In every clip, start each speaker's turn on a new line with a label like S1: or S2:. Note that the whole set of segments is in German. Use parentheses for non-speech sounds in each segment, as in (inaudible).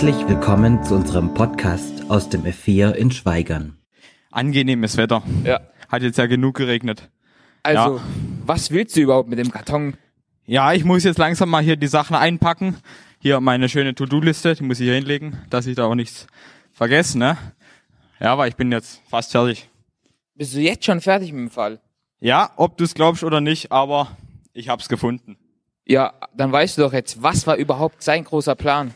S1: Herzlich willkommen zu unserem Podcast aus dem F4 in Schweigern.
S2: Angenehmes Wetter.
S3: Ja.
S2: Hat jetzt ja genug geregnet.
S3: Also,
S2: Ja.
S3: was willst du überhaupt mit dem Karton?
S2: Ja, ich muss jetzt langsam mal hier die Sachen einpacken. Hier meine schöne To-Do-Liste, die muss ich hier hinlegen, dass ich da auch nichts vergesse, ne? Ja, aber ich bin jetzt fast fertig.
S3: Bist du jetzt schon fertig mit dem Fall?
S2: Ja, ob du es glaubst oder nicht, aber ich hab's gefunden.
S3: Ja, dann weißt du doch jetzt, was war überhaupt sein großer Plan?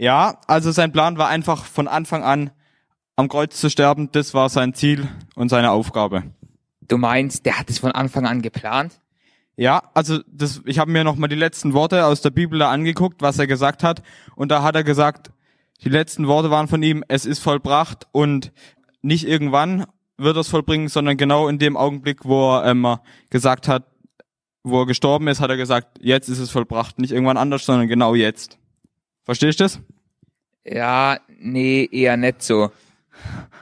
S2: Ja, also sein Plan war einfach von Anfang an am Kreuz zu sterben. Das war sein Ziel und seine Aufgabe.
S3: Du meinst, der hat es von Anfang an geplant?
S2: Ja, also das, ich habe mir noch mal die letzten Worte aus der Bibel da angeguckt, was er gesagt hat. Und da hat er gesagt, die letzten Worte waren von ihm, es ist vollbracht und nicht irgendwann wird er es vollbringen, sondern genau in dem Augenblick, wo er ähm, gesagt hat, wo er gestorben ist, hat er gesagt, jetzt ist es vollbracht. Nicht irgendwann anders, sondern genau jetzt. Verstehst du das?
S3: Ja, nee, eher nicht so.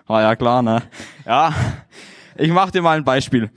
S2: War ja klar, ne? Ja, ich mach dir mal ein Beispiel.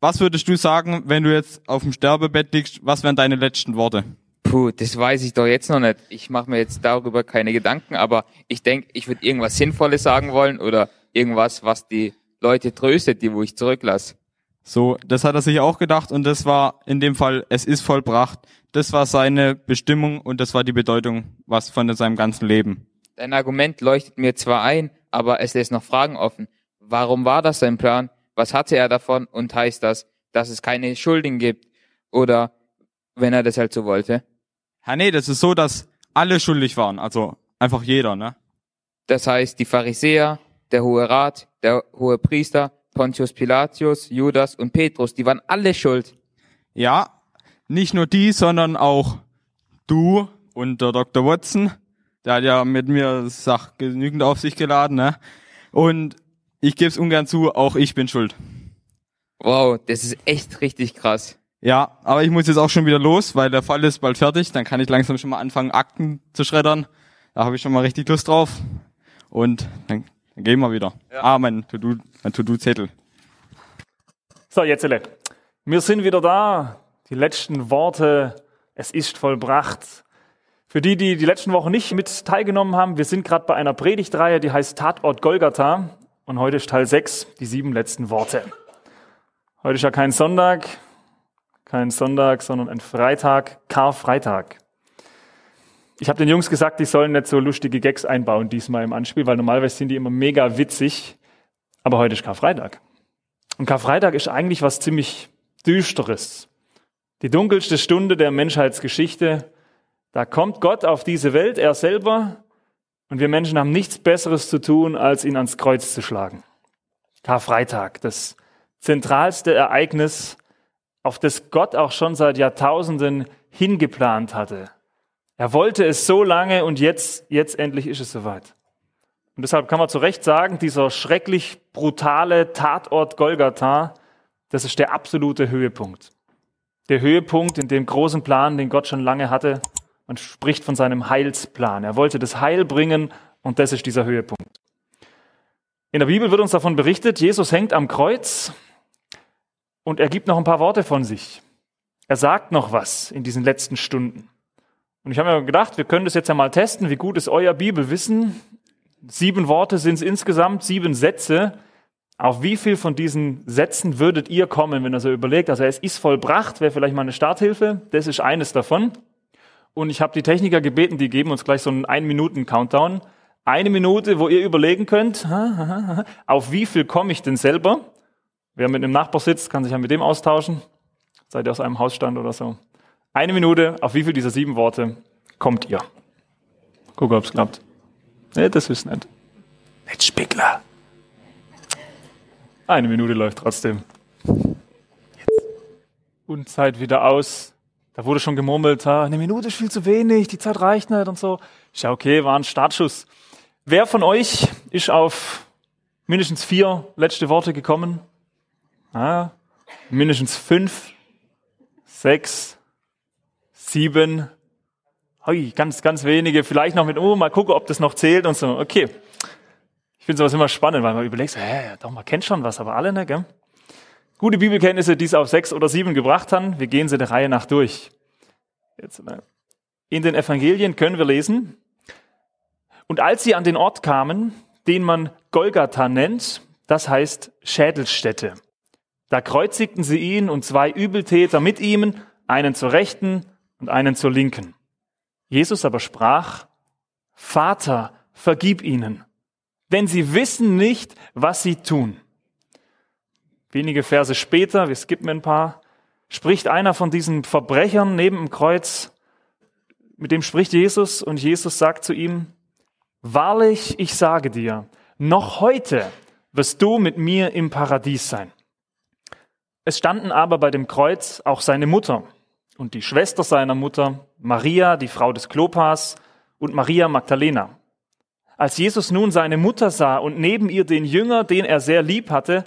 S2: Was würdest du sagen, wenn du jetzt auf dem Sterbebett liegst? Was wären deine letzten Worte?
S3: Puh, das weiß ich doch jetzt noch nicht. Ich mache mir jetzt darüber keine Gedanken, aber ich denke, ich würde irgendwas Sinnvolles sagen wollen oder irgendwas, was die Leute tröstet, die wo ich zurücklasse.
S2: So, das hat er sich auch gedacht und das war in dem Fall, es ist vollbracht. Das war seine Bestimmung und das war die Bedeutung, was von seinem ganzen Leben.
S3: Dein Argument leuchtet mir zwar ein, aber es lässt noch Fragen offen. Warum war das sein Plan? Was hatte er davon? Und heißt das, dass es keine Schuldigen gibt? Oder wenn er das halt so wollte?
S2: Ja, nee, das ist so, dass alle schuldig waren. Also einfach jeder, ne?
S3: Das heißt, die Pharisäer, der Hohe Rat, der Hohe Priester, Pontius Pilatius, Judas und Petrus, die waren alle schuld.
S2: Ja, nicht nur die, sondern auch du und der Dr. Watson. Der hat ja mit mir Sach genügend auf sich geladen, ne? Und ich gebe es ungern zu, auch ich bin schuld.
S3: Wow, das ist echt richtig krass.
S2: Ja, aber ich muss jetzt auch schon wieder los, weil der Fall ist bald fertig. Dann kann ich langsam schon mal anfangen, Akten zu schreddern. Da habe ich schon mal richtig Lust drauf. Und dann, dann gehen wir wieder. Ah, mein To-Do, mein To-Do-Zettel.
S4: So, jetzt, wir sind wieder da. Die letzten Worte, es ist vollbracht. Für die, die die letzten Wochen nicht mit teilgenommen haben, wir sind gerade bei einer Predigtreihe, die heißt Tatort Golgatha. Und heute ist Teil 6, die sieben letzten Worte. Heute ist ja kein Sonntag, kein Sonntag, sondern ein Freitag, Karfreitag. Ich habe den Jungs gesagt, die sollen nicht so lustige Gags einbauen diesmal im Anspiel, weil normalerweise sind die immer mega witzig. Aber heute ist Karfreitag. Und Karfreitag ist eigentlich was ziemlich Düsteres. Die dunkelste Stunde der Menschheitsgeschichte. Da kommt Gott auf diese Welt, er selber, und wir Menschen haben nichts Besseres zu tun, als ihn ans Kreuz zu schlagen. Karfreitag, das zentralste Ereignis, auf das Gott auch schon seit Jahrtausenden hingeplant hatte. Er wollte es so lange und jetzt, jetzt endlich ist es soweit. Und deshalb kann man zu Recht sagen, dieser schrecklich brutale Tatort Golgatha, das ist der absolute Höhepunkt. Der Höhepunkt in dem großen Plan, den Gott schon lange hatte. Man spricht von seinem Heilsplan. Er wollte das Heil bringen und das ist dieser Höhepunkt. In der Bibel wird uns davon berichtet, Jesus hängt am Kreuz und er gibt noch ein paar Worte von sich. Er sagt noch was in diesen letzten Stunden. Und ich habe mir gedacht, wir können das jetzt ja mal testen. Wie gut ist euer Bibelwissen? Sieben Worte sind es insgesamt, sieben Sätze. Auf wie viel von diesen Sätzen würdet ihr kommen, wenn ihr so überlegt? Also es ist vollbracht, wäre vielleicht mal eine Starthilfe. Das ist eines davon. Und ich habe die Techniker gebeten, die geben uns gleich so einen Ein-Minuten-Countdown. Eine Minute, wo ihr überlegen könnt, (laughs) auf wie viel komme ich denn selber? Wer mit einem Nachbar sitzt, kann sich ja mit dem austauschen. Seid ihr aus einem Hausstand oder so. Eine Minute, auf wie viel dieser sieben Worte kommt ihr? Guck, ob's klappt. Nee, das ist nicht. Nicht Spickler. Eine Minute läuft trotzdem. Und Zeit wieder aus. Da wurde schon gemurmelt, ah, eine Minute ist viel zu wenig, die Zeit reicht nicht und so. Ist ja okay, war ein Startschuss. Wer von euch ist auf mindestens vier letzte Worte gekommen? Ah, mindestens fünf, sechs, sieben. Ui, ganz, ganz wenige. Vielleicht noch mit, oh, mal gucken, ob das noch zählt und so. Okay. Ich finde sowas immer spannend, weil man überlegt, hä, doch, man kennt schon was, aber alle, ne, gell? Gute Bibelkenntnisse, die es auf sechs oder sieben gebracht haben. Wir gehen sie der Reihe nach durch. Jetzt, ne? In den Evangelien können wir lesen, Und als sie an den Ort kamen, den man Golgatha nennt, das heißt Schädelstätte, da kreuzigten sie ihn und zwei Übeltäter mit ihm, einen zur Rechten und einen zur Linken. Jesus aber sprach, Vater, vergib ihnen, denn sie wissen nicht, was sie tun. Wenige Verse später, wir skippen ein paar, spricht einer von diesen Verbrechern neben dem Kreuz, mit dem spricht Jesus und Jesus sagt zu ihm, Wahrlich, ich sage dir, noch heute wirst du mit mir im Paradies sein. Es standen aber bei dem Kreuz auch seine Mutter und die Schwester seiner Mutter, Maria, die Frau des Klopas, und Maria Magdalena. Als Jesus nun seine Mutter sah und neben ihr den Jünger, den er sehr lieb hatte,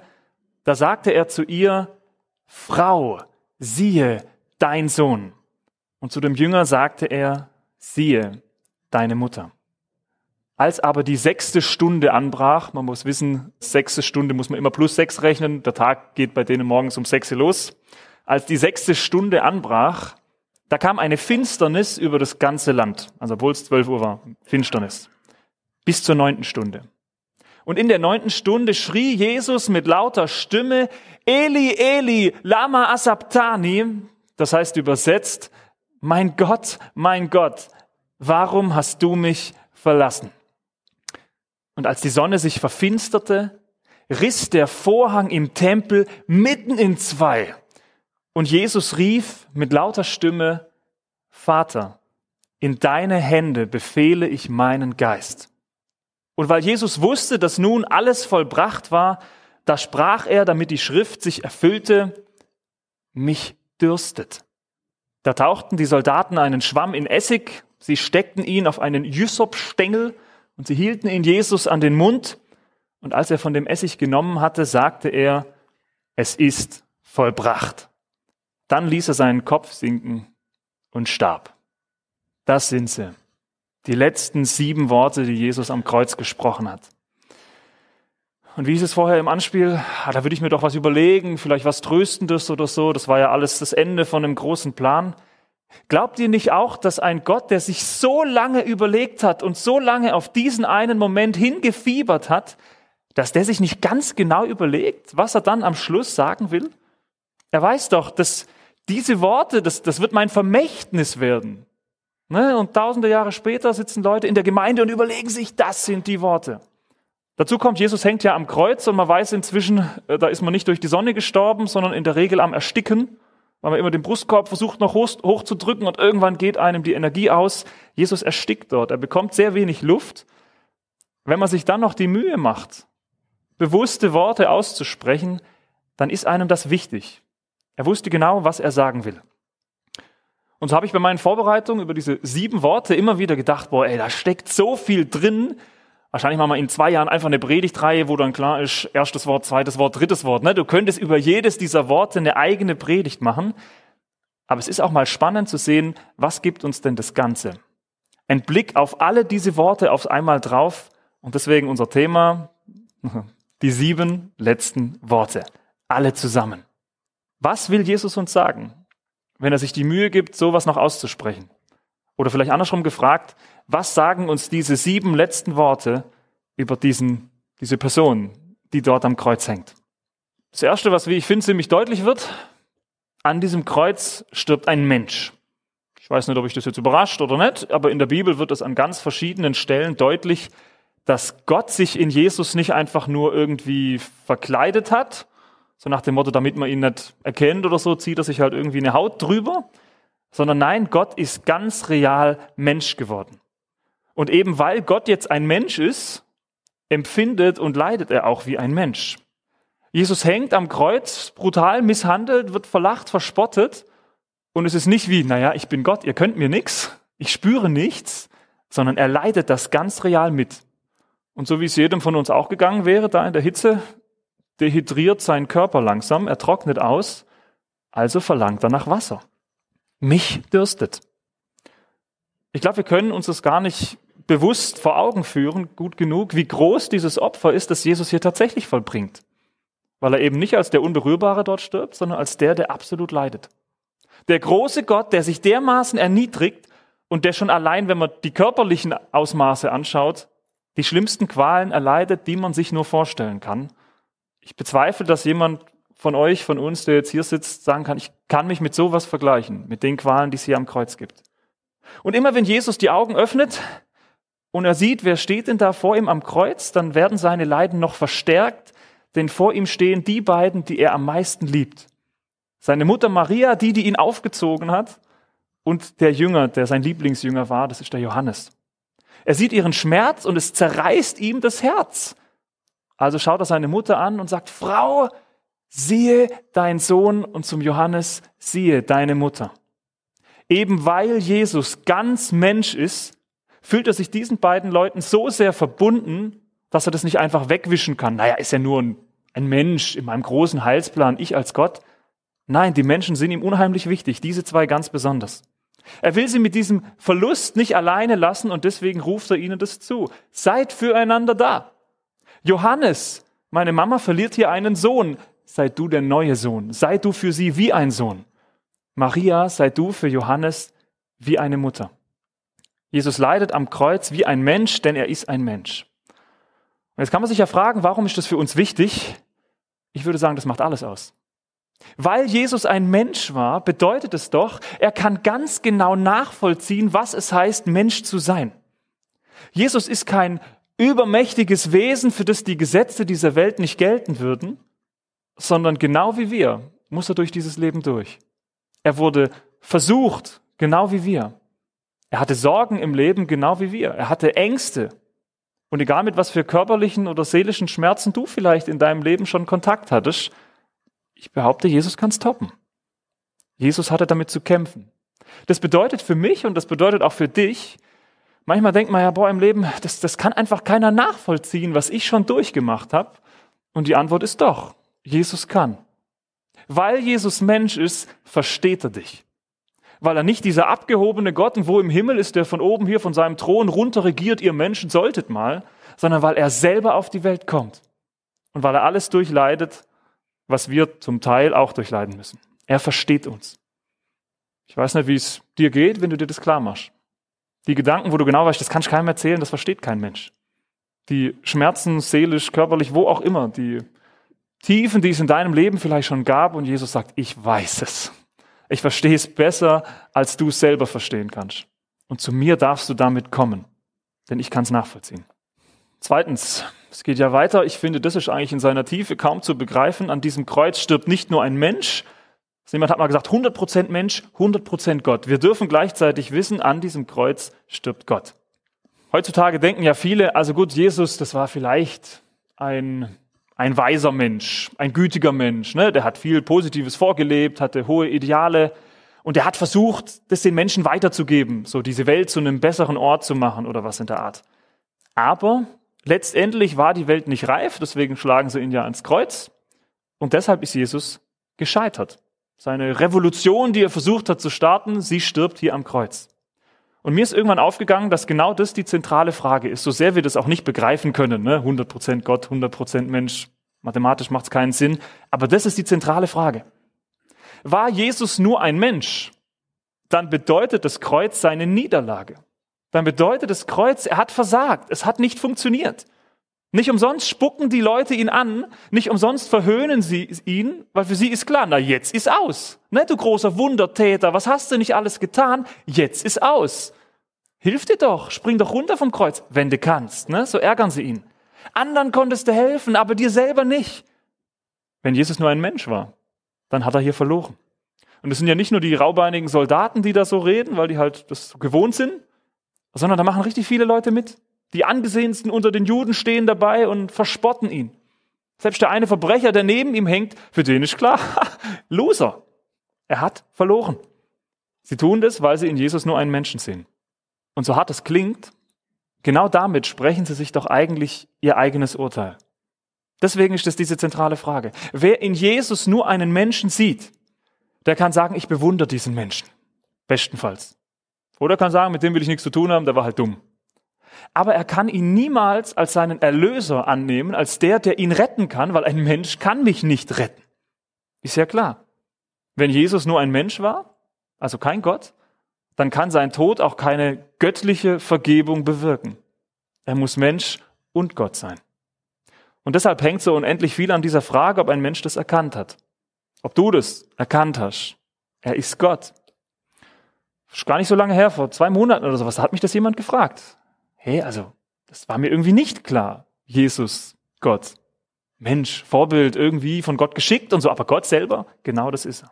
S4: da sagte er zu ihr, Frau, siehe dein Sohn. Und zu dem Jünger sagte er, siehe deine Mutter. Als aber die sechste Stunde anbrach, man muss wissen, sechste Stunde muss man immer plus sechs rechnen, der Tag geht bei denen morgens um sechs los. Als die sechste Stunde anbrach, da kam eine Finsternis über das ganze Land, also obwohl es zwölf Uhr war, Finsternis, bis zur neunten Stunde. Und in der neunten Stunde schrie Jesus mit lauter Stimme, Eli, Eli, lama asabtani, das heißt übersetzt, mein Gott, mein Gott, warum hast du mich verlassen? Und als die Sonne sich verfinsterte, riss der Vorhang im Tempel mitten in zwei. Und Jesus rief mit lauter Stimme, Vater, in deine Hände befehle ich meinen Geist. Und weil Jesus wusste, dass nun alles vollbracht war, da sprach er, damit die Schrift sich erfüllte, mich dürstet. Da tauchten die Soldaten einen Schwamm in Essig, sie steckten ihn auf einen Jysopstängel und sie hielten ihn Jesus an den Mund, und als er von dem Essig genommen hatte, sagte er, es ist vollbracht. Dann ließ er seinen Kopf sinken und starb. Das sind sie. Die letzten sieben Worte, die Jesus am Kreuz gesprochen hat. Und wie ist es vorher im Anspiel? Ah, da würde ich mir doch was überlegen, vielleicht was Tröstendes oder so. Das war ja alles das Ende von einem großen Plan. Glaubt ihr nicht auch, dass ein Gott, der sich so lange überlegt hat und so lange auf diesen einen Moment hingefiebert hat, dass der sich nicht ganz genau überlegt, was er dann am Schluss sagen will? Er weiß doch, dass diese Worte, das, das wird mein Vermächtnis werden. Ne? Und tausende Jahre später sitzen Leute in der Gemeinde und überlegen sich, das sind die Worte. Dazu kommt, Jesus hängt ja am Kreuz und man weiß inzwischen, äh, da ist man nicht durch die Sonne gestorben, sondern in der Regel am Ersticken weil man immer den Brustkorb versucht noch hoch, hoch und irgendwann geht einem die Energie aus. Jesus erstickt dort, er bekommt sehr wenig Luft. Wenn man sich dann noch die Mühe macht, bewusste Worte auszusprechen, dann ist einem das wichtig. Er wusste genau, was er sagen will. Und so habe ich bei meinen Vorbereitungen über diese sieben Worte immer wieder gedacht, boah, ey, da steckt so viel drin, Wahrscheinlich machen wir in zwei Jahren einfach eine Predigtreihe, wo dann klar ist, erstes Wort, zweites Wort, drittes Wort. Ne? Du könntest über jedes dieser Worte eine eigene Predigt machen. Aber es ist auch mal spannend zu sehen, was gibt uns denn das Ganze? Ein Blick auf alle diese Worte auf einmal drauf. Und deswegen unser Thema, (laughs) die sieben letzten Worte. Alle zusammen. Was will Jesus uns sagen, wenn er sich die Mühe gibt, sowas noch auszusprechen? Oder vielleicht andersrum gefragt, was sagen uns diese sieben letzten Worte über diesen, diese Person, die dort am Kreuz hängt? Das Erste, was, wie ich finde, ziemlich deutlich wird, an diesem Kreuz stirbt ein Mensch. Ich weiß nicht, ob ich das jetzt überrascht oder nicht, aber in der Bibel wird es an ganz verschiedenen Stellen deutlich, dass Gott sich in Jesus nicht einfach nur irgendwie verkleidet hat, so nach dem Motto, damit man ihn nicht erkennt oder so, zieht er sich halt irgendwie eine Haut drüber, sondern nein, Gott ist ganz real Mensch geworden. Und eben weil Gott jetzt ein Mensch ist, empfindet und leidet er auch wie ein Mensch. Jesus hängt am Kreuz, brutal misshandelt, wird verlacht, verspottet. Und es ist nicht wie, naja, ich bin Gott, ihr könnt mir nichts, ich spüre nichts, sondern er leidet das ganz real mit. Und so wie es jedem von uns auch gegangen wäre, da in der Hitze, dehydriert sein Körper langsam, er trocknet aus, also verlangt er nach Wasser mich dürstet. Ich glaube, wir können uns das gar nicht bewusst vor Augen führen, gut genug, wie groß dieses Opfer ist, das Jesus hier tatsächlich vollbringt. Weil er eben nicht als der Unberührbare dort stirbt, sondern als der, der absolut leidet. Der große Gott, der sich dermaßen erniedrigt und der schon allein, wenn man die körperlichen Ausmaße anschaut, die schlimmsten Qualen erleidet, die man sich nur vorstellen kann. Ich bezweifle, dass jemand von euch, von uns, der jetzt hier sitzt, sagen kann, ich kann mich mit sowas vergleichen, mit den Qualen, die es hier am Kreuz gibt. Und immer wenn Jesus die Augen öffnet und er sieht, wer steht denn da vor ihm am Kreuz, dann werden seine Leiden noch verstärkt, denn vor ihm stehen die beiden, die er am meisten liebt. Seine Mutter Maria, die, die ihn aufgezogen hat, und der Jünger, der sein Lieblingsjünger war, das ist der Johannes. Er sieht ihren Schmerz und es zerreißt ihm das Herz. Also schaut er seine Mutter an und sagt, Frau, siehe dein Sohn und zum Johannes, siehe deine Mutter. Eben weil Jesus ganz Mensch ist, fühlt er sich diesen beiden Leuten so sehr verbunden, dass er das nicht einfach wegwischen kann. Naja, ist ja nur ein, ein Mensch in meinem großen Heilsplan, ich als Gott. Nein, die Menschen sind ihm unheimlich wichtig, diese zwei ganz besonders. Er will sie mit diesem Verlust nicht alleine lassen und deswegen ruft er ihnen das zu. Seid füreinander da. Johannes, meine Mama verliert hier einen Sohn. Sei du der neue Sohn. Sei du für sie wie ein Sohn. Maria, sei du für Johannes wie eine Mutter. Jesus leidet am Kreuz wie ein Mensch, denn er ist ein Mensch. Und jetzt kann man sich ja fragen, warum ist das für uns wichtig? Ich würde sagen, das macht alles aus. Weil Jesus ein Mensch war, bedeutet es doch, er kann ganz genau nachvollziehen, was es heißt, Mensch zu sein. Jesus ist kein übermächtiges Wesen, für das die Gesetze dieser Welt nicht gelten würden, sondern genau wie wir muss er durch dieses Leben durch. Er wurde versucht, genau wie wir. Er hatte Sorgen im Leben, genau wie wir. Er hatte Ängste. Und egal mit was für körperlichen oder seelischen Schmerzen du vielleicht in deinem Leben schon Kontakt hattest, ich behaupte, Jesus kann es toppen. Jesus hatte damit zu kämpfen. Das bedeutet für mich und das bedeutet auch für dich, manchmal denkt man ja, boah, im Leben, das, das kann einfach keiner nachvollziehen, was ich schon durchgemacht habe. Und die Antwort ist doch, Jesus kann. Weil Jesus Mensch ist, versteht er dich. Weil er nicht dieser abgehobene Gott und wo im Himmel ist, der von oben hier von seinem Thron runter regiert, ihr Menschen solltet mal, sondern weil er selber auf die Welt kommt. Und weil er alles durchleidet, was wir zum Teil auch durchleiden müssen. Er versteht uns. Ich weiß nicht, wie es dir geht, wenn du dir das klar machst. Die Gedanken, wo du genau weißt, das kannst du keinem erzählen, das versteht kein Mensch. Die Schmerzen, seelisch, körperlich, wo auch immer, die Tiefen, die es in deinem Leben vielleicht schon gab und Jesus sagt, ich weiß es. Ich verstehe es besser, als du es selber verstehen kannst. Und zu mir darfst du damit kommen, denn ich kann es nachvollziehen. Zweitens, es geht ja weiter. Ich finde, das ist eigentlich in seiner Tiefe kaum zu begreifen. An diesem Kreuz stirbt nicht nur ein Mensch. Jemand hat mal gesagt, 100% Mensch, 100% Gott. Wir dürfen gleichzeitig wissen, an diesem Kreuz stirbt Gott. Heutzutage denken ja viele, also gut, Jesus, das war vielleicht ein, ein weiser Mensch, ein gütiger Mensch. Ne? Der hat viel Positives vorgelebt, hatte hohe Ideale und der hat versucht, das den Menschen weiterzugeben, so diese Welt zu einem besseren Ort zu machen oder was in der Art. Aber Letztendlich war die Welt nicht reif, deswegen schlagen sie ihn ja ans Kreuz. Und deshalb ist Jesus gescheitert. Seine Revolution, die er versucht hat zu starten, sie stirbt hier am Kreuz. Und mir ist irgendwann aufgegangen, dass genau das die zentrale Frage ist, so sehr wir das auch nicht begreifen können. Ne? 100% Gott, 100% Mensch, mathematisch macht es keinen Sinn. Aber das ist die zentrale Frage. War Jesus nur ein Mensch, dann bedeutet das Kreuz seine Niederlage dann bedeutet das Kreuz, er hat versagt. Es hat nicht funktioniert. Nicht umsonst spucken die Leute ihn an, nicht umsonst verhöhnen sie ihn, weil für sie ist klar, na jetzt ist aus. Ne, du großer Wundertäter, was hast du nicht alles getan? Jetzt ist aus. Hilf dir doch, spring doch runter vom Kreuz, wenn du kannst. Ne? So ärgern sie ihn. Anderen konntest du helfen, aber dir selber nicht. Wenn Jesus nur ein Mensch war, dann hat er hier verloren. Und es sind ja nicht nur die raubeinigen Soldaten, die da so reden, weil die halt das gewohnt sind, sondern da machen richtig viele Leute mit. Die angesehensten unter den Juden stehen dabei und verspotten ihn. Selbst der eine Verbrecher, der neben ihm hängt, für den ist klar, (laughs) Loser. Er hat verloren. Sie tun das, weil sie in Jesus nur einen Menschen sehen. Und so hart es klingt, genau damit sprechen sie sich doch eigentlich ihr eigenes Urteil. Deswegen ist das diese zentrale Frage. Wer in Jesus nur einen Menschen sieht, der kann sagen, ich bewundere diesen Menschen. Bestenfalls. Oder kann sagen, mit dem will ich nichts zu tun haben, der war halt dumm. Aber er kann ihn niemals als seinen Erlöser annehmen, als der, der ihn retten kann, weil ein Mensch kann mich nicht retten. Ist ja klar. Wenn Jesus nur ein Mensch war, also kein Gott, dann kann sein Tod auch keine göttliche Vergebung bewirken. Er muss Mensch und Gott sein. Und deshalb hängt so unendlich viel an dieser Frage, ob ein Mensch das erkannt hat. Ob du das erkannt hast. Er ist Gott. Ist gar nicht so lange her, vor zwei Monaten oder sowas, da hat mich das jemand gefragt. Hey, also, das war mir irgendwie nicht klar. Jesus, Gott. Mensch, Vorbild, irgendwie von Gott geschickt und so, aber Gott selber, genau das ist er.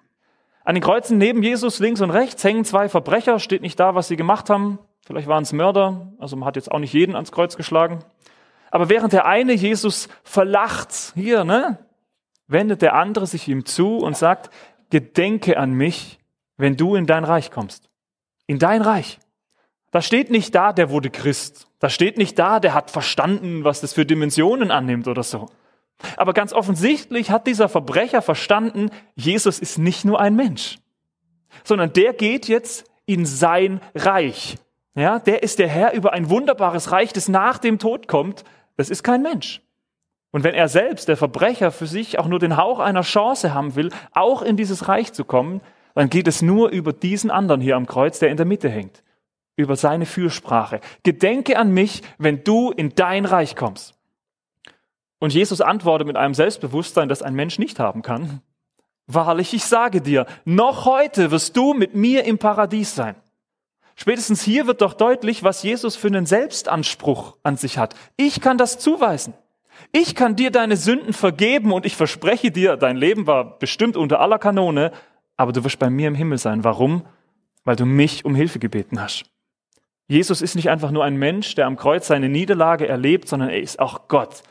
S4: An den Kreuzen neben Jesus links und rechts hängen zwei Verbrecher, steht nicht da, was sie gemacht haben. Vielleicht waren es Mörder, also man hat jetzt auch nicht jeden ans Kreuz geschlagen. Aber während der eine Jesus verlacht, hier, ne, wendet der andere sich ihm zu und sagt, gedenke an mich, wenn du in dein Reich kommst. In dein Reich. Da steht nicht da, der wurde Christ. Da steht nicht da, der hat verstanden, was das für Dimensionen annimmt oder so. Aber ganz offensichtlich hat dieser Verbrecher verstanden, Jesus ist nicht nur ein Mensch, sondern der geht jetzt in sein Reich. Ja, der ist der Herr über ein wunderbares Reich, das nach dem Tod kommt. Das ist kein Mensch. Und wenn er selbst, der Verbrecher, für sich auch nur den Hauch einer Chance haben will, auch in dieses Reich zu kommen, dann geht es nur über diesen anderen hier am Kreuz, der in der Mitte hängt. Über seine Fürsprache. Gedenke an mich, wenn du in dein Reich kommst. Und Jesus antwortet mit einem Selbstbewusstsein, das ein Mensch nicht haben kann. Wahrlich, ich sage dir, noch heute wirst du mit mir im Paradies sein. Spätestens hier wird doch deutlich, was Jesus für einen Selbstanspruch an sich hat. Ich kann das zuweisen. Ich kann dir deine Sünden vergeben und ich verspreche dir, dein Leben war bestimmt unter aller Kanone, aber du wirst bei mir im Himmel sein. Warum? Weil du mich um Hilfe gebeten hast. Jesus ist nicht einfach nur ein Mensch, der am Kreuz seine Niederlage erlebt, sondern er ist auch Gott,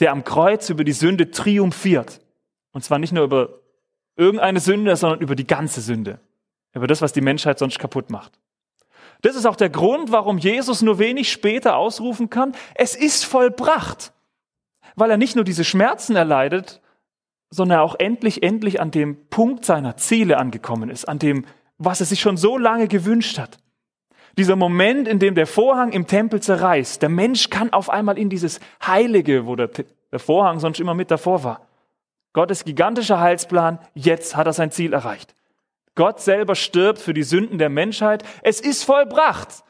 S4: der am Kreuz über die Sünde triumphiert. Und zwar nicht nur über irgendeine Sünde, sondern über die ganze Sünde. Über das, was die Menschheit sonst kaputt macht. Das ist auch der Grund, warum Jesus nur wenig später ausrufen kann, es ist vollbracht. Weil er nicht nur diese Schmerzen erleidet, sondern auch endlich, endlich an dem Punkt seiner Ziele angekommen ist, an dem, was er sich schon so lange gewünscht hat. Dieser Moment, in dem der Vorhang im Tempel zerreißt. Der Mensch kann auf einmal in dieses Heilige, wo der, der Vorhang sonst immer mit davor war. Gottes gigantischer Heilsplan, jetzt hat er sein Ziel erreicht. Gott selber stirbt für die Sünden der Menschheit. Es ist vollbracht.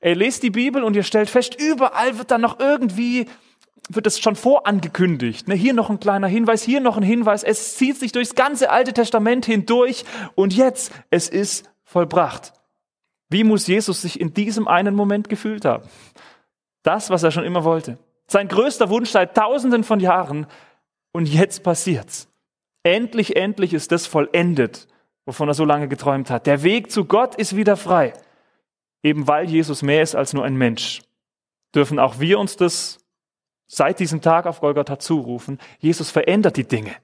S4: Er lest die Bibel und ihr stellt fest, überall wird dann noch irgendwie, wird es schon vorangekündigt. Ne, hier noch ein kleiner Hinweis, hier noch ein Hinweis. Es zieht sich durchs ganze Alte Testament hindurch und jetzt, es ist vollbracht. Wie muss Jesus sich in diesem einen Moment gefühlt haben? Das, was er schon immer wollte. Sein größter Wunsch seit tausenden von Jahren. Und jetzt passiert's. Endlich, endlich ist das vollendet, wovon er so lange geträumt hat. Der Weg zu Gott ist wieder frei. Eben weil Jesus mehr ist als nur ein Mensch, dürfen auch wir uns das seit diesem Tag auf Golgatha zurufen. Jesus verändert die Dinge.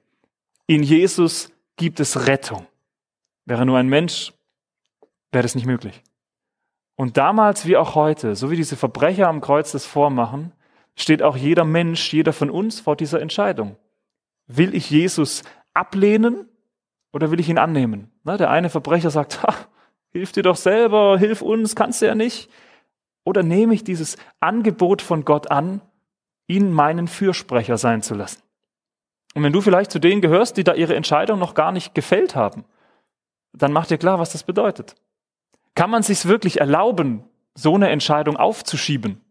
S4: In Jesus gibt es Rettung. Wäre nur ein Mensch, wäre das nicht möglich. Und damals wie auch heute, so wie diese Verbrecher am Kreuz das vormachen, steht auch jeder Mensch, jeder von uns vor dieser Entscheidung. Will ich Jesus ablehnen oder will ich ihn annehmen? Na, der eine Verbrecher sagt, ha, hilf dir doch selber, hilf uns, kannst du ja nicht. Oder nehme ich dieses Angebot von Gott an, ihn meinen Fürsprecher sein zu lassen? Und wenn du vielleicht zu denen gehörst, die da ihre Entscheidung noch gar nicht gefällt haben, dann mach dir klar, was das bedeutet. Kann man sich wirklich erlauben, so eine Entscheidung aufzuschieben?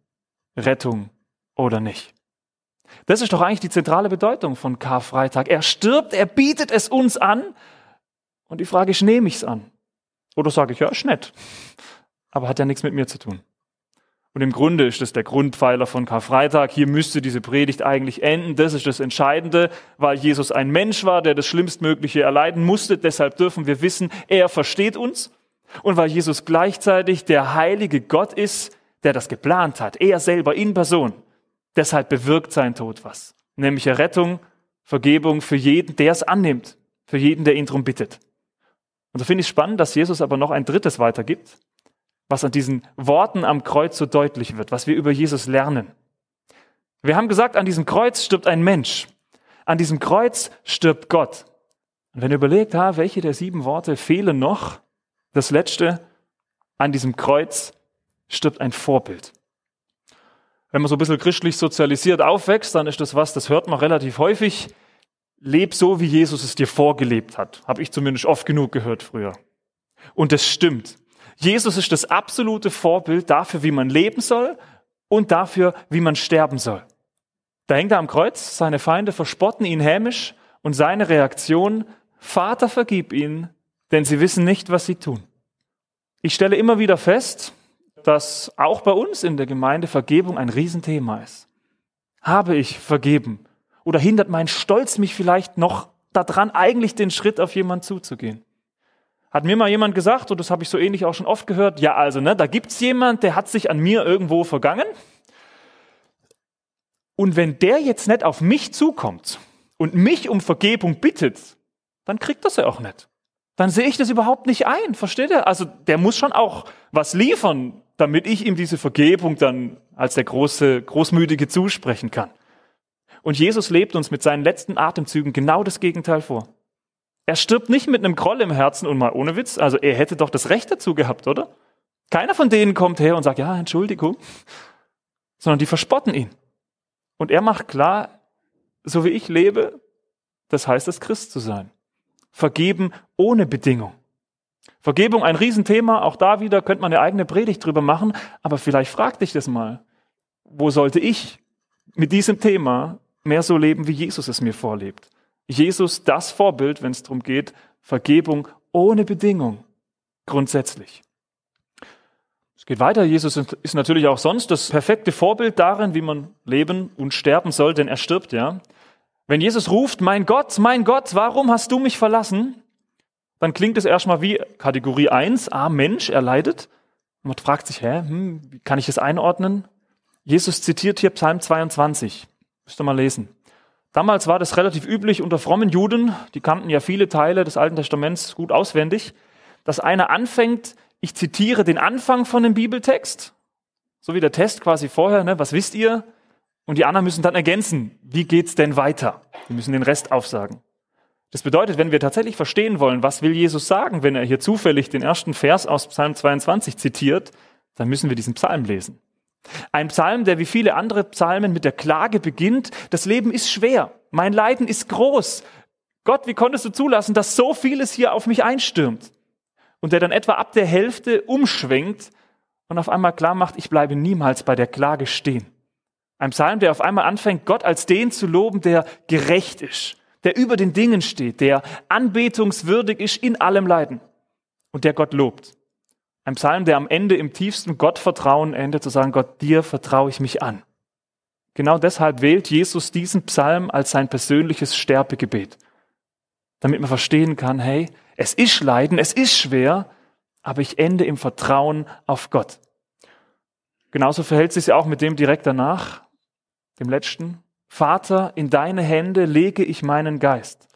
S4: Rettung oder nicht? Das ist doch eigentlich die zentrale Bedeutung von Karfreitag. Er stirbt, er bietet es uns an. Und die Frage ist, nehme ich es an? Oder sage ich, ja, ist nett. Aber hat ja nichts mit mir zu tun. Und im Grunde ist das der Grundpfeiler von Karfreitag. Hier müsste diese Predigt eigentlich enden. Das ist das Entscheidende, weil Jesus ein Mensch war, der das Schlimmstmögliche erleiden musste. Deshalb dürfen wir wissen, er versteht uns. Und weil Jesus gleichzeitig der heilige Gott ist, der das geplant hat, er selber in Person. Deshalb bewirkt sein Tod was, nämlich Errettung, Vergebung für jeden, der es annimmt, für jeden, der ihn darum bittet. Und so finde ich spannend, dass Jesus aber noch ein drittes weitergibt, was an diesen Worten am Kreuz so deutlich wird, was wir über Jesus lernen. Wir haben gesagt, an diesem Kreuz stirbt ein Mensch. An diesem Kreuz stirbt Gott. Und wenn ihr überlegt, ha, welche der sieben Worte fehlen noch, das letzte, an diesem Kreuz stirbt ein Vorbild. Wenn man so ein bisschen christlich sozialisiert aufwächst, dann ist das was, das hört man relativ häufig. Leb so, wie Jesus es dir vorgelebt hat. Habe ich zumindest oft genug gehört früher. Und das stimmt. Jesus ist das absolute Vorbild dafür, wie man leben soll und dafür, wie man sterben soll. Da hängt er am Kreuz, seine Feinde verspotten ihn hämisch und seine Reaktion, Vater, vergib ihnen, denn sie wissen nicht, was sie tun. Ich stelle immer wieder fest, dass auch bei uns in der Gemeinde Vergebung ein Riesenthema ist. Habe ich vergeben? Oder hindert mein Stolz mich vielleicht noch daran, eigentlich den Schritt auf jemanden zuzugehen? Hat mir mal jemand gesagt, und das habe ich so ähnlich auch schon oft gehört, ja also, ne, da gibt's jemand, der hat sich an mir irgendwo vergangen. Und wenn der jetzt nicht auf mich zukommt und mich um Vergebung bittet, dann kriegt das er auch nicht. Dann sehe ich das überhaupt nicht ein, versteht ihr? Also der muss schon auch was liefern, damit ich ihm diese Vergebung dann als der große, großmütige zusprechen kann. Und Jesus lebt uns mit seinen letzten Atemzügen genau das Gegenteil vor. Er stirbt nicht mit einem Groll im Herzen und mal ohne Witz. Also er hätte doch das Recht dazu gehabt, oder? Keiner von denen kommt her und sagt, ja, Entschuldigung, sondern die verspotten ihn. Und er macht klar, so wie ich lebe, das heißt es, Christ zu sein. Vergeben ohne Bedingung. Vergebung ein Riesenthema, auch da wieder könnte man eine eigene Predigt drüber machen, aber vielleicht frag dich das mal. Wo sollte ich mit diesem Thema mehr so leben, wie Jesus es mir vorlebt? Jesus das Vorbild, wenn es darum geht, Vergebung ohne Bedingung, grundsätzlich. Es geht weiter. Jesus ist natürlich auch sonst das perfekte Vorbild darin, wie man leben und sterben soll, denn er stirbt ja. Wenn Jesus ruft, mein Gott, mein Gott, warum hast du mich verlassen? Dann klingt es erstmal wie Kategorie 1, ah Mensch, er leidet. Und man fragt sich, hä, hm, wie kann ich das einordnen? Jesus zitiert hier Psalm 22. Müsst ihr mal lesen. Damals war das relativ üblich unter frommen Juden, die kannten ja viele Teile des Alten Testaments gut auswendig, dass einer anfängt, ich zitiere den Anfang von dem Bibeltext, so wie der Test quasi vorher, ne, was wisst ihr? Und die anderen müssen dann ergänzen, wie geht's denn weiter? Die müssen den Rest aufsagen. Das bedeutet, wenn wir tatsächlich verstehen wollen, was will Jesus sagen, wenn er hier zufällig den ersten Vers aus Psalm 22 zitiert, dann müssen wir diesen Psalm lesen. Ein Psalm, der wie viele andere Psalmen mit der Klage beginnt, das Leben ist schwer, mein Leiden ist groß. Gott, wie konntest du zulassen, dass so vieles hier auf mich einstürmt? und der dann etwa ab der Hälfte umschwenkt und auf einmal klar macht, ich bleibe niemals bei der Klage stehen. Ein Psalm, der auf einmal anfängt, Gott als den zu loben, der gerecht ist, der über den Dingen steht, der anbetungswürdig ist in allem Leiden und der Gott lobt. Ein Psalm, der am Ende im tiefsten Gottvertrauen endet, zu sagen, Gott, dir vertraue ich mich an. Genau deshalb wählt Jesus diesen Psalm als sein persönliches Sterbegebet, damit man verstehen kann, hey, es ist Leiden, es ist schwer, aber ich ende im Vertrauen auf Gott. Genauso verhält sich ja auch mit dem direkt danach, dem letzten. Vater, in deine Hände lege ich meinen Geist.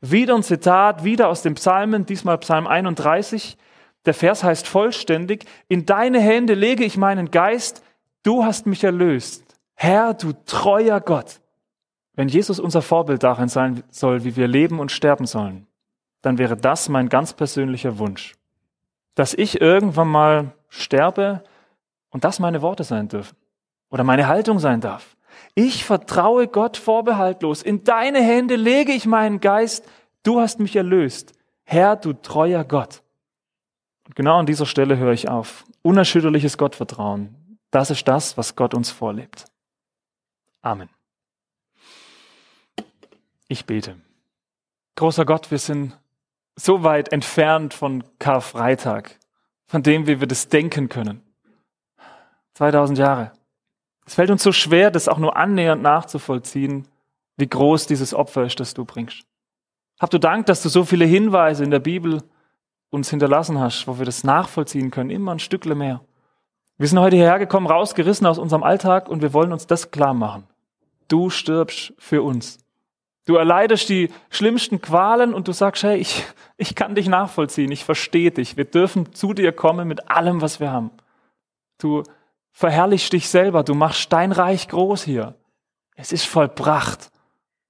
S4: Wieder ein Zitat, wieder aus dem Psalmen, diesmal Psalm 31. Der Vers heißt vollständig, in deine Hände lege ich meinen Geist, du hast mich erlöst. Herr, du treuer Gott. Wenn Jesus unser Vorbild darin sein soll, wie wir leben und sterben sollen, dann wäre das mein ganz persönlicher Wunsch. Dass ich irgendwann mal sterbe und das meine Worte sein dürfen oder meine Haltung sein darf. Ich vertraue Gott vorbehaltlos. In deine Hände lege ich meinen Geist. Du hast mich erlöst. Herr, du treuer Gott. Und genau an dieser Stelle höre ich auf. Unerschütterliches Gottvertrauen. Das ist das, was Gott uns vorlebt. Amen. Ich bete. Großer Gott, wir sind so weit entfernt von Karfreitag, von dem, wie wir das denken können. 2000 Jahre. Es fällt uns so schwer, das auch nur annähernd nachzuvollziehen, wie groß dieses Opfer ist, das du bringst. Hab du Dank, dass du so viele Hinweise in der Bibel uns hinterlassen hast, wo wir das nachvollziehen können, immer ein Stückle mehr. Wir sind heute hierher gekommen, rausgerissen aus unserem Alltag und wir wollen uns das klar machen. Du stirbst für uns. Du erleidest die schlimmsten Qualen und du sagst, hey, ich, ich kann dich nachvollziehen, ich verstehe dich. Wir dürfen zu dir kommen mit allem, was wir haben. Du verherrlichst dich selber, du machst dein Reich groß hier. Es ist vollbracht.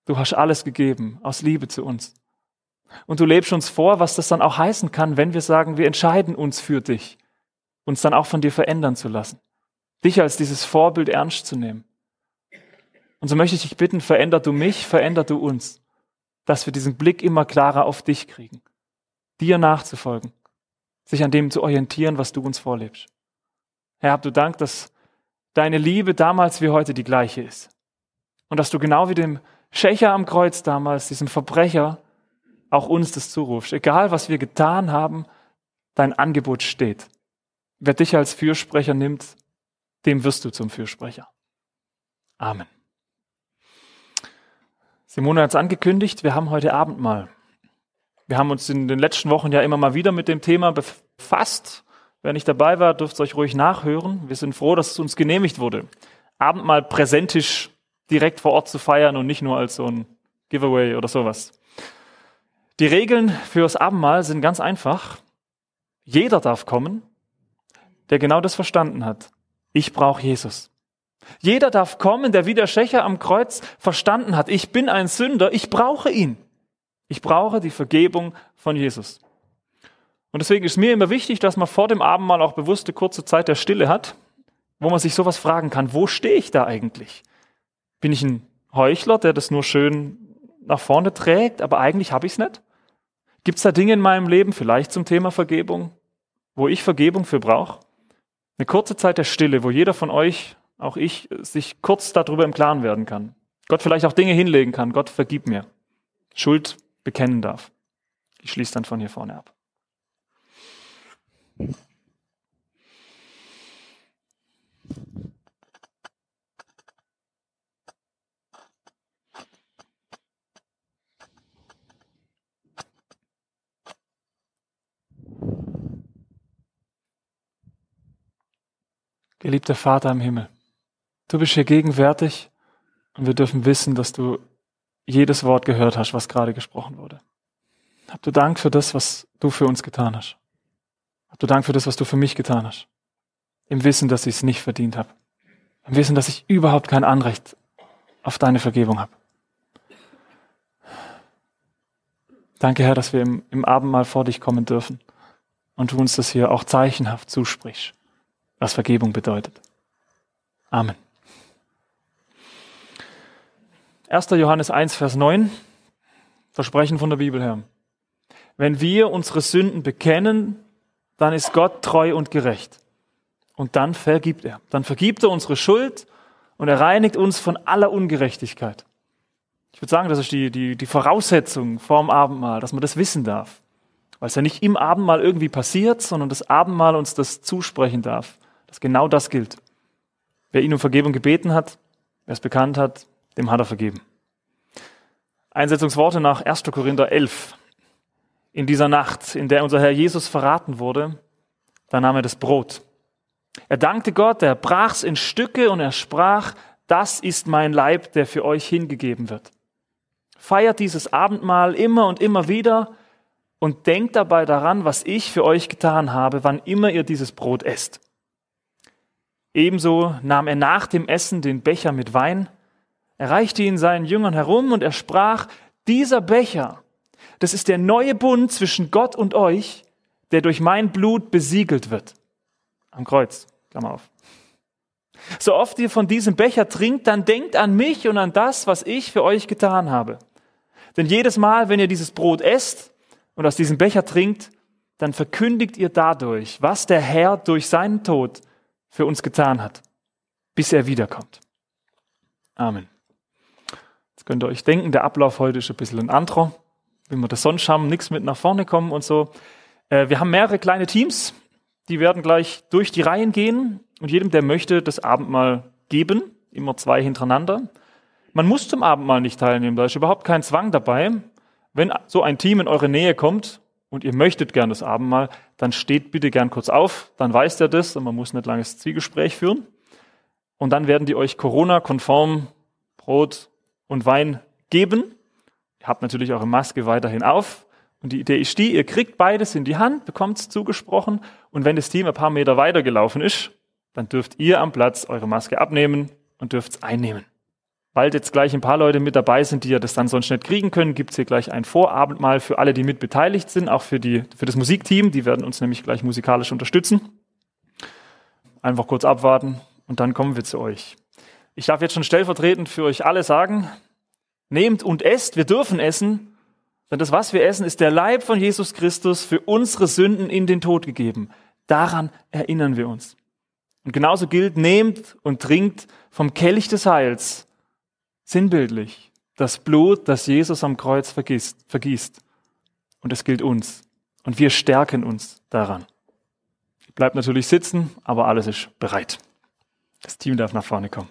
S4: Du hast alles gegeben aus Liebe zu uns. Und du lebst uns vor, was das dann auch heißen kann, wenn wir sagen, wir entscheiden uns für dich, uns dann auch von dir verändern zu lassen, dich als dieses Vorbild ernst zu nehmen. Und so möchte ich dich bitten, veränder du mich, veränder du uns, dass wir diesen Blick immer klarer auf dich kriegen, dir nachzufolgen, sich an dem zu orientieren, was du uns vorlebst. Herr, hab du Dank, dass deine Liebe damals wie heute die gleiche ist. Und dass du genau wie dem Schächer am Kreuz damals, diesem Verbrecher, auch uns das zurufst. Egal, was wir getan haben, dein Angebot steht. Wer dich als Fürsprecher nimmt, dem wirst du zum Fürsprecher. Amen. Simone hat es angekündigt, wir haben heute Abendmahl. Wir haben uns in den letzten Wochen ja immer mal wieder mit dem Thema befasst. Wer nicht dabei war, dürft es euch ruhig nachhören. Wir sind froh, dass es uns genehmigt wurde, Abendmahl präsentisch direkt vor Ort zu feiern und nicht nur als so ein Giveaway oder sowas. Die Regeln fürs Abendmahl sind ganz einfach. Jeder darf kommen, der genau das verstanden hat. Ich brauche Jesus. Jeder darf kommen, der wie der Schächer am Kreuz verstanden hat, ich bin ein Sünder, ich brauche ihn. Ich brauche die Vergebung von Jesus. Und deswegen ist mir immer wichtig, dass man vor dem Abendmahl auch bewusste kurze Zeit der Stille hat, wo man sich sowas fragen kann, wo stehe ich da eigentlich? Bin ich ein Heuchler, der das nur schön nach vorne trägt, aber eigentlich habe ich es nicht? Gibt es da Dinge in meinem Leben, vielleicht zum Thema Vergebung, wo ich Vergebung für brauche? Eine kurze Zeit der Stille, wo jeder von euch auch ich, sich kurz darüber im Klaren werden kann. Gott vielleicht auch Dinge hinlegen kann. Gott vergib mir. Schuld bekennen darf. Ich schließe dann von hier vorne ab. Geliebter Vater im Himmel, Du bist hier gegenwärtig und wir dürfen wissen, dass du jedes Wort gehört hast, was gerade gesprochen wurde. Hab du Dank für das, was du für uns getan hast. Hab du Dank für das, was du für mich getan hast. Im Wissen, dass ich es nicht verdient habe. Im Wissen, dass ich überhaupt kein Anrecht auf deine Vergebung habe. Danke, Herr, dass wir im, im Abendmahl vor dich kommen dürfen und du uns das hier auch zeichenhaft zusprichst, was Vergebung bedeutet. Amen. 1. Johannes 1, Vers 9, Versprechen von der Bibel her. Wenn wir unsere Sünden bekennen, dann ist Gott treu und gerecht. Und dann vergibt er. Dann vergibt er unsere Schuld und er reinigt uns von aller Ungerechtigkeit. Ich würde sagen, das ist die, die, die Voraussetzung vorm Abendmahl, dass man das wissen darf. Weil es ja nicht im Abendmahl irgendwie passiert, sondern das Abendmahl uns das zusprechen darf. Dass genau das gilt. Wer ihn um Vergebung gebeten hat, wer es bekannt hat, dem hat er vergeben. Einsetzungsworte nach 1. Korinther 11. In dieser Nacht, in der unser Herr Jesus verraten wurde, da nahm er das Brot. Er dankte Gott, er brach's in Stücke und er sprach, das ist mein Leib, der für euch hingegeben wird. Feiert dieses Abendmahl immer und immer wieder und denkt dabei daran, was ich für euch getan habe, wann immer ihr dieses Brot esst. Ebenso nahm er nach dem Essen den Becher mit Wein, er reichte ihn seinen Jüngern herum und er sprach, dieser Becher, das ist der neue Bund zwischen Gott und euch, der durch mein Blut besiegelt wird. Am Kreuz, Klammer auf. So oft ihr von diesem Becher trinkt, dann denkt an mich und an das, was ich für euch getan habe. Denn jedes Mal, wenn ihr dieses Brot esst und aus diesem Becher trinkt, dann verkündigt ihr dadurch, was der Herr durch seinen Tod für uns getan hat, bis er wiederkommt. Amen. Jetzt könnt ihr euch denken, der Ablauf heute ist ein bisschen ein anderer. Wenn wir das sonst haben, nichts mit nach vorne kommen und so. Äh, wir haben mehrere kleine Teams, die werden gleich durch die Reihen gehen und jedem, der möchte, das Abendmahl geben, immer zwei hintereinander. Man muss zum Abendmahl nicht teilnehmen, da ist überhaupt kein Zwang dabei. Wenn so ein Team in eure Nähe kommt und ihr möchtet gern das Abendmahl, dann steht bitte gern kurz auf, dann weiß der das und man muss nicht langes Zwiegespräch führen. Und dann werden die euch Corona-konform Brot und Wein geben. Ihr habt natürlich eure Maske weiterhin auf. Und die Idee ist die, ihr kriegt beides in die Hand, bekommt es zugesprochen. Und wenn das Team ein paar Meter weiter gelaufen ist, dann dürft ihr am Platz eure Maske abnehmen und dürft es einnehmen. Weil jetzt gleich ein paar Leute mit dabei sind, die ja das dann sonst nicht kriegen können, gibt es hier gleich ein Vorabendmahl für alle, die mit beteiligt sind, auch für, die, für das Musikteam. Die werden uns nämlich gleich musikalisch unterstützen. Einfach kurz abwarten und dann kommen wir zu euch. Ich darf jetzt schon stellvertretend für euch alle sagen, nehmt und esst, wir dürfen essen, Denn das, was wir essen, ist der Leib von Jesus Christus für unsere Sünden in den Tod gegeben. Daran erinnern wir uns. Und genauso gilt, nehmt und trinkt vom Kelch des Heils, sinnbildlich, das Blut, das Jesus am Kreuz vergießt. vergießt. Und es gilt uns. Und wir stärken uns daran. Bleibt natürlich sitzen, aber alles ist bereit. Das Team darf nach vorne kommen.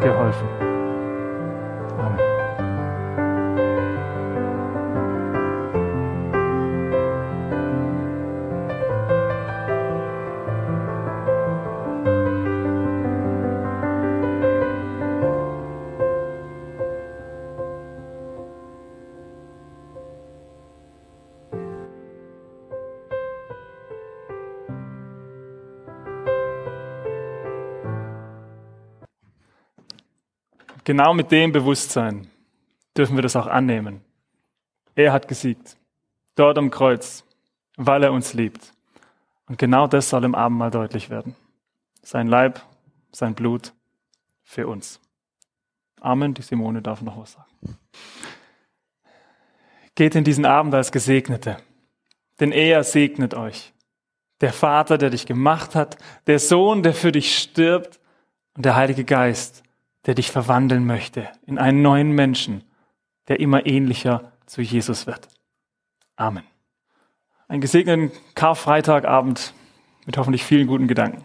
S4: Geholfen. Genau mit dem Bewusstsein dürfen wir das auch annehmen. Er hat gesiegt. Dort am Kreuz, weil er uns liebt. Und genau das soll im Abendmahl deutlich werden. Sein Leib, sein Blut für uns. Amen. Die Simone darf noch was sagen. Geht in diesen Abend als Gesegnete, denn er segnet euch. Der Vater, der dich gemacht hat, der Sohn, der für dich stirbt und der Heilige Geist, der dich verwandeln möchte in einen neuen Menschen der immer ähnlicher zu Jesus wird. Amen. Einen gesegneten Karfreitagabend mit hoffentlich vielen guten Gedanken.